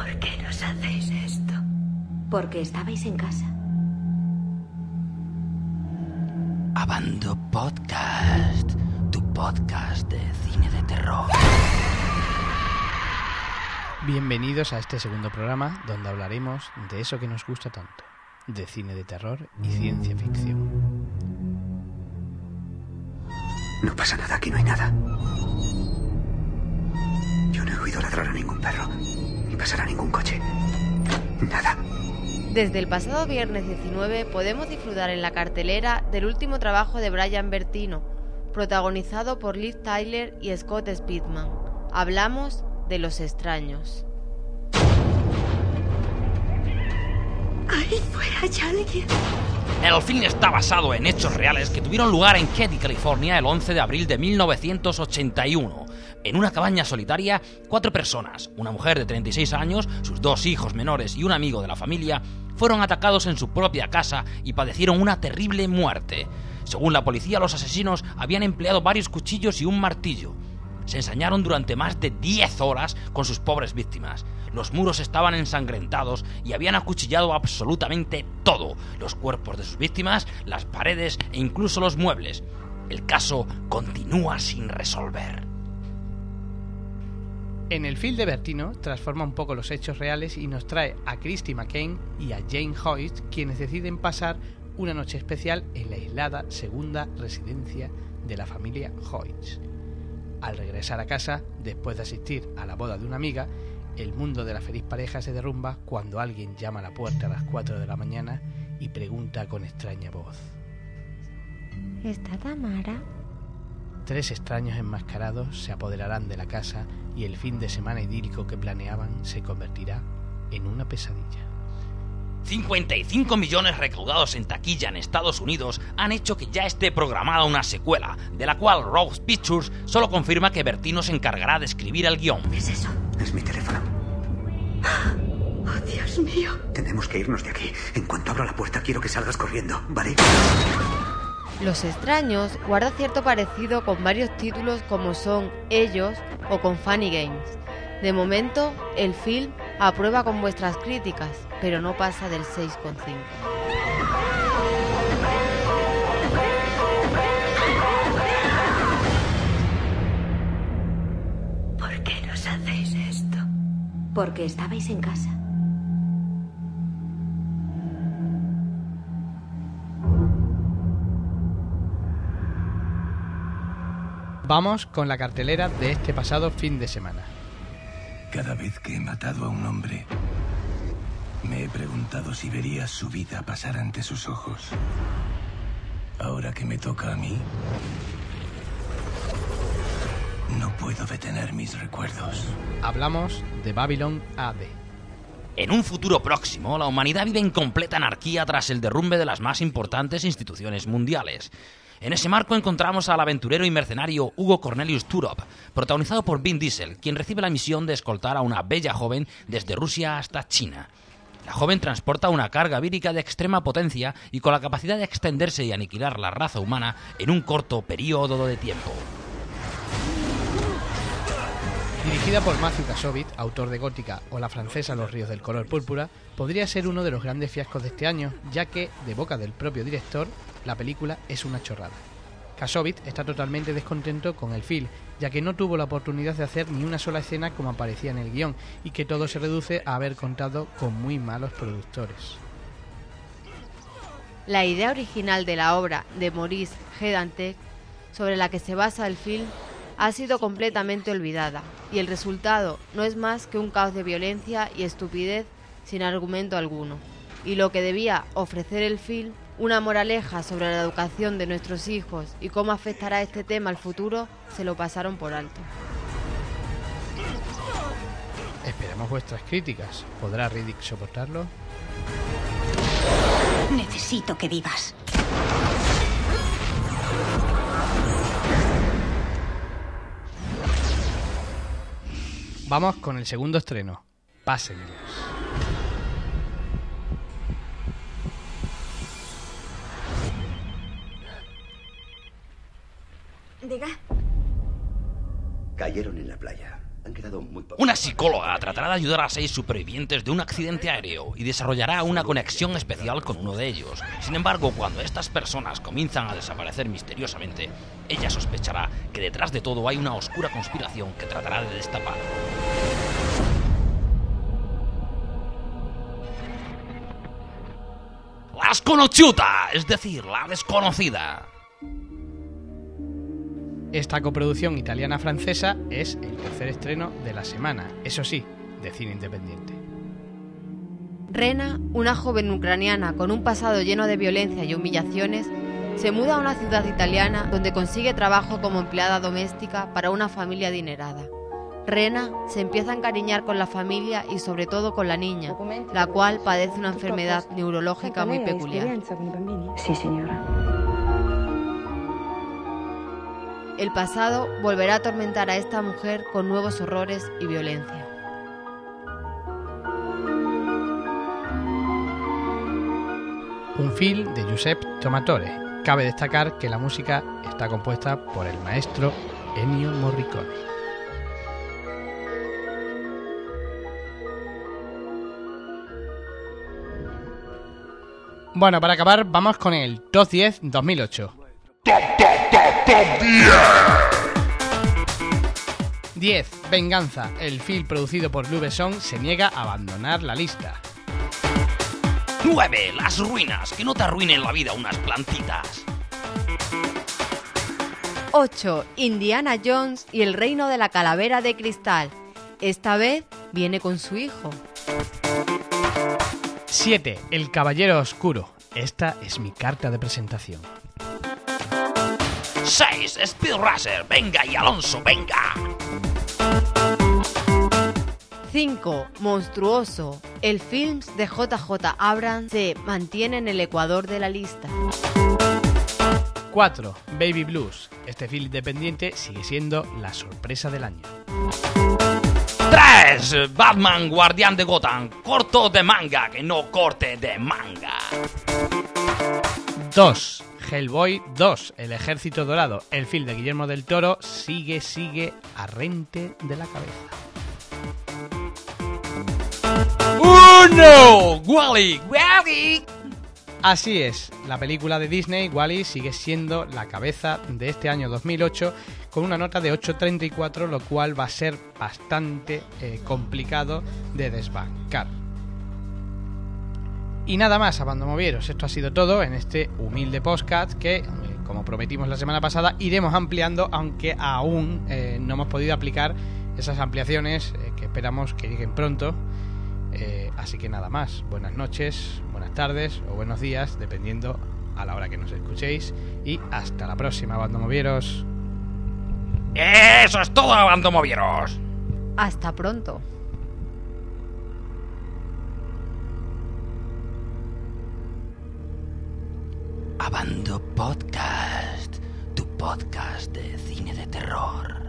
¿Por qué nos hacéis esto? Porque estabais en casa. Abando Podcast, tu podcast de cine de terror. Bienvenidos a este segundo programa donde hablaremos de eso que nos gusta tanto, de cine de terror y ciencia ficción. No pasa nada, aquí no hay nada. Yo no he oído ladrar a ningún perro, ni pasar a ningún coche. Nada. Desde el pasado viernes 19 podemos disfrutar en la cartelera del último trabajo de Brian Bertino, protagonizado por Liv Tyler y Scott Speedman. Hablamos de Los extraños. Ahí fuera hay alguien. El film está basado en hechos reales que tuvieron lugar en Katy, California, el 11 de abril de 1981. En una cabaña solitaria, cuatro personas, una mujer de 36 años, sus dos hijos menores y un amigo de la familia, fueron atacados en su propia casa y padecieron una terrible muerte. Según la policía, los asesinos habían empleado varios cuchillos y un martillo. Se ensañaron durante más de 10 horas con sus pobres víctimas. Los muros estaban ensangrentados y habían acuchillado absolutamente todo, los cuerpos de sus víctimas, las paredes e incluso los muebles. El caso continúa sin resolver. En el film de Bertino transforma un poco los hechos reales y nos trae a Christy McCain y a Jane Hoyt, quienes deciden pasar una noche especial en la aislada segunda residencia de la familia Hoyt. Al regresar a casa, después de asistir a la boda de una amiga, el mundo de la feliz pareja se derrumba cuando alguien llama a la puerta a las 4 de la mañana y pregunta con extraña voz. ¿Está Tamara? Tres extraños enmascarados se apoderarán de la casa y el fin de semana idílico que planeaban se convertirá en una pesadilla. 55 millones recaudados en taquilla en Estados Unidos han hecho que ya esté programada una secuela, de la cual Rose Pictures solo confirma que Bertino se encargará de escribir el guion. ¿Qué es eso? Es mi teléfono. Oh, Dios mío. Tenemos que irnos de aquí. En cuanto abra la puerta, quiero que salgas corriendo, ¿vale? Los extraños guarda cierto parecido con varios títulos como son Ellos o con Funny Games. De momento, el film aprueba con vuestras críticas, pero no pasa del 6,5. ¿Por qué nos hacéis esto? Porque estabais en casa. Vamos con la cartelera de este pasado fin de semana. Cada vez que he matado a un hombre, me he preguntado si vería su vida pasar ante sus ojos. Ahora que me toca a mí, no puedo detener mis recuerdos. Hablamos de Babylon AD. En un futuro próximo, la humanidad vive en completa anarquía tras el derrumbe de las más importantes instituciones mundiales. En ese marco encontramos al aventurero y mercenario Hugo Cornelius Turop, protagonizado por Vin Diesel, quien recibe la misión de escoltar a una bella joven desde Rusia hasta China. La joven transporta una carga vírica de extrema potencia y con la capacidad de extenderse y aniquilar la raza humana en un corto periodo de tiempo. Dirigida por Matthew Kassovitz, autor de Gótica o la francesa Los ríos del color púrpura, podría ser uno de los grandes fiascos de este año, ya que, de boca del propio director, la película es una chorrada. Kassovitz está totalmente descontento con el film, ya que no tuvo la oportunidad de hacer ni una sola escena como aparecía en el guion, y que todo se reduce a haber contado con muy malos productores. La idea original de la obra de Maurice Gedantec, sobre la que se basa el film, ha sido completamente olvidada, y el resultado no es más que un caos de violencia y estupidez sin argumento alguno. Y lo que debía ofrecer el film, una moraleja sobre la educación de nuestros hijos y cómo afectará este tema al futuro, se lo pasaron por alto. Esperemos vuestras críticas. ¿Podrá Riddick soportarlo? Necesito que vivas. Vamos con el segundo estreno. Pásenlos. Diga. Cayeron en la playa. Han quedado muy pocos. Una psicóloga tratará de ayudar a seis supervivientes de un accidente aéreo y desarrollará una conexión especial con uno de ellos. Sin embargo, cuando estas personas comienzan a desaparecer misteriosamente, ella sospechará que detrás de todo hay una oscura conspiración que tratará de destapar. La sconosciuta, es decir, la desconocida. Esta coproducción italiana-francesa es el tercer estreno de la semana, eso sí, de cine independiente. Rena, una joven ucraniana con un pasado lleno de violencia y humillaciones, se muda a una ciudad italiana donde consigue trabajo como empleada doméstica para una familia adinerada. Rena se empieza a encariñar con la familia y sobre todo con la niña, la cual padece una enfermedad neurológica muy peculiar. Sì, signora. El pasado volverá a atormentar a esta mujer con nuevos horrores y violencia. Un film de Giuseppe Tomatore. Cabe destacar que la música está compuesta por el maestro Ennio Morricone. Bueno, para acabar, vamos con el Top 10 2008. 10. Venganza. El film producido por Blue Besson se niega a abandonar la lista. 9. Las ruinas, que no te arruinen la vida unas plantitas. 8. Indiana Jones y el reino de la calavera de cristal. Esta vez viene con su hijo. 7. El Caballero Oscuro. Esta es mi carta de presentación. 6. Speed Racer, venga y Alonso, venga. 5. Monstruoso. El film de JJ Abrams se mantiene en el ecuador de la lista. 4. Baby Blues. Este film independiente sigue siendo la sorpresa del año. 3. Batman, guardián de Gotham, corto de manga, que no corte de manga. 2. Hellboy 2. El Ejército Dorado. El film de Guillermo del Toro sigue, sigue a rente de la cabeza. 1. Wally, Wally. Así es, la película de Disney, Wally, sigue siendo la cabeza de este año 2008 con una nota de 8.34, lo cual va a ser bastante eh, complicado de desbancar. Y nada más, abandomovieros, esto ha sido todo en este humilde podcast que, eh, como prometimos la semana pasada, iremos ampliando, aunque aún eh, no hemos podido aplicar esas ampliaciones eh, que esperamos que lleguen pronto. Eh, así que nada más, buenas noches, buenas tardes o buenos días, dependiendo a la hora que nos escuchéis. Y hasta la próxima, abandomovieros. Eso es todo, abandomovieros. Hasta pronto. Abando Podcast, tu podcast de cine de terror.